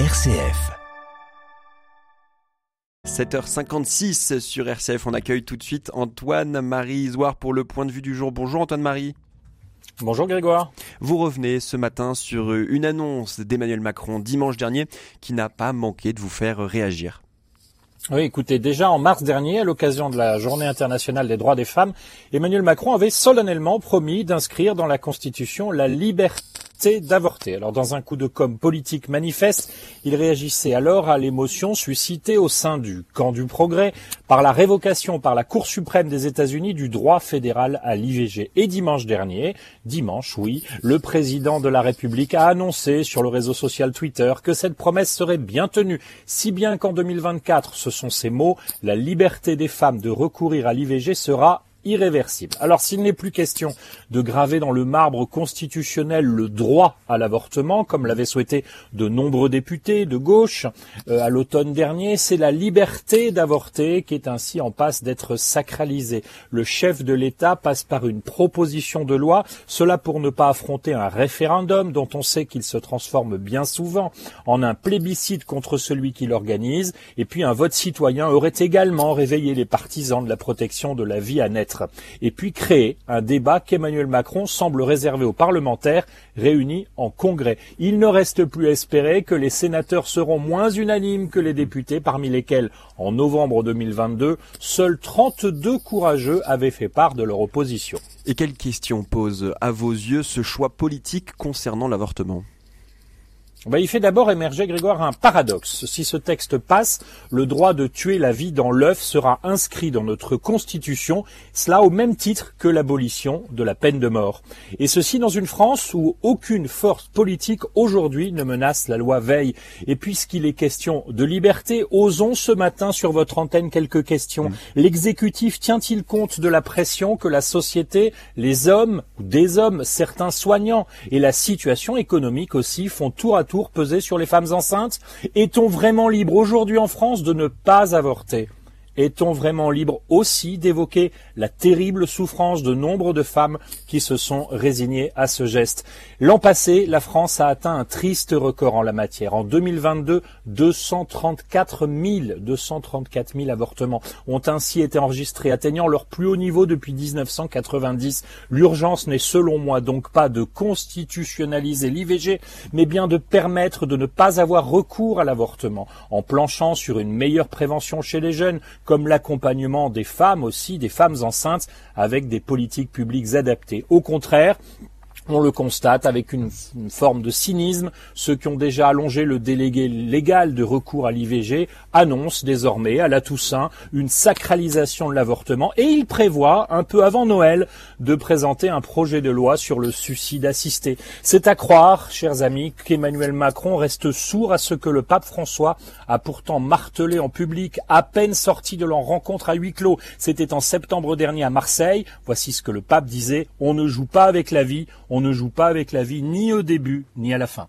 RCF. 7h56 sur RCF, on accueille tout de suite Antoine-Marie Isoire pour le point de vue du jour. Bonjour Antoine-Marie. Bonjour Grégoire. Vous revenez ce matin sur une annonce d'Emmanuel Macron dimanche dernier qui n'a pas manqué de vous faire réagir. Oui, écoutez, déjà en mars dernier, à l'occasion de la Journée internationale des droits des femmes, Emmanuel Macron avait solennellement promis d'inscrire dans la Constitution la liberté d'avorter. Alors dans un coup de com politique manifeste, il réagissait alors à l'émotion suscitée au sein du camp du progrès par la révocation par la Cour suprême des États-Unis du droit fédéral à l'IVG. Et dimanche dernier, dimanche oui, le président de la République a annoncé sur le réseau social Twitter que cette promesse serait bien tenue, si bien qu'en 2024, ce sont ces mots, la liberté des femmes de recourir à l'IVG sera irréversible. Alors s'il n'est plus question de graver dans le marbre constitutionnel le droit à l'avortement, comme l'avaient souhaité de nombreux députés de gauche euh, à l'automne dernier, c'est la liberté d'avorter qui est ainsi en passe d'être sacralisée. Le chef de l'État passe par une proposition de loi, cela pour ne pas affronter un référendum dont on sait qu'il se transforme bien souvent en un plébiscite contre celui qui l'organise, et puis un vote citoyen aurait également réveillé les partisans de la protection de la vie à naître et puis créer un débat qu'Emmanuel Macron semble réserver aux parlementaires réunis en congrès. Il ne reste plus à espérer que les sénateurs seront moins unanimes que les députés, parmi lesquels, en novembre 2022, seuls 32 courageux avaient fait part de leur opposition. Et quelle question pose à vos yeux ce choix politique concernant l'avortement? Ben, il fait d'abord émerger, Grégoire, un paradoxe. Si ce texte passe, le droit de tuer la vie dans l'œuf sera inscrit dans notre Constitution, cela au même titre que l'abolition de la peine de mort. Et ceci dans une France où aucune force politique aujourd'hui ne menace la loi Veille. Et puisqu'il est question de liberté, osons ce matin sur votre antenne quelques questions. Mmh. L'exécutif tient-il compte de la pression que la société, les hommes ou des hommes, certains soignants et la situation économique aussi font tour à tour peser sur les femmes enceintes. Est-on vraiment libre aujourd'hui en France de ne pas avorter? Est-on vraiment libre aussi d'évoquer la terrible souffrance de nombre de femmes qui se sont résignées à ce geste? L'an passé, la France a atteint un triste record en la matière. En 2022, 234 000, 234 000 avortements ont ainsi été enregistrés, atteignant leur plus haut niveau depuis 1990. L'urgence n'est selon moi donc pas de constitutionnaliser l'IVG, mais bien de permettre de ne pas avoir recours à l'avortement, en planchant sur une meilleure prévention chez les jeunes, comme l'accompagnement des femmes aussi, des femmes enceintes, avec des politiques publiques adaptées. Au contraire, on le constate avec une, forme de cynisme. Ceux qui ont déjà allongé le délégué légal de recours à l'IVG annoncent désormais à la Toussaint une sacralisation de l'avortement et ils prévoient, un peu avant Noël, de présenter un projet de loi sur le suicide assisté. C'est à croire, chers amis, qu'Emmanuel Macron reste sourd à ce que le pape François a pourtant martelé en public à peine sorti de leur rencontre à huis clos. C'était en septembre dernier à Marseille. Voici ce que le pape disait. On ne joue pas avec la vie, on ne joue pas avec la vie ni au début ni à la fin.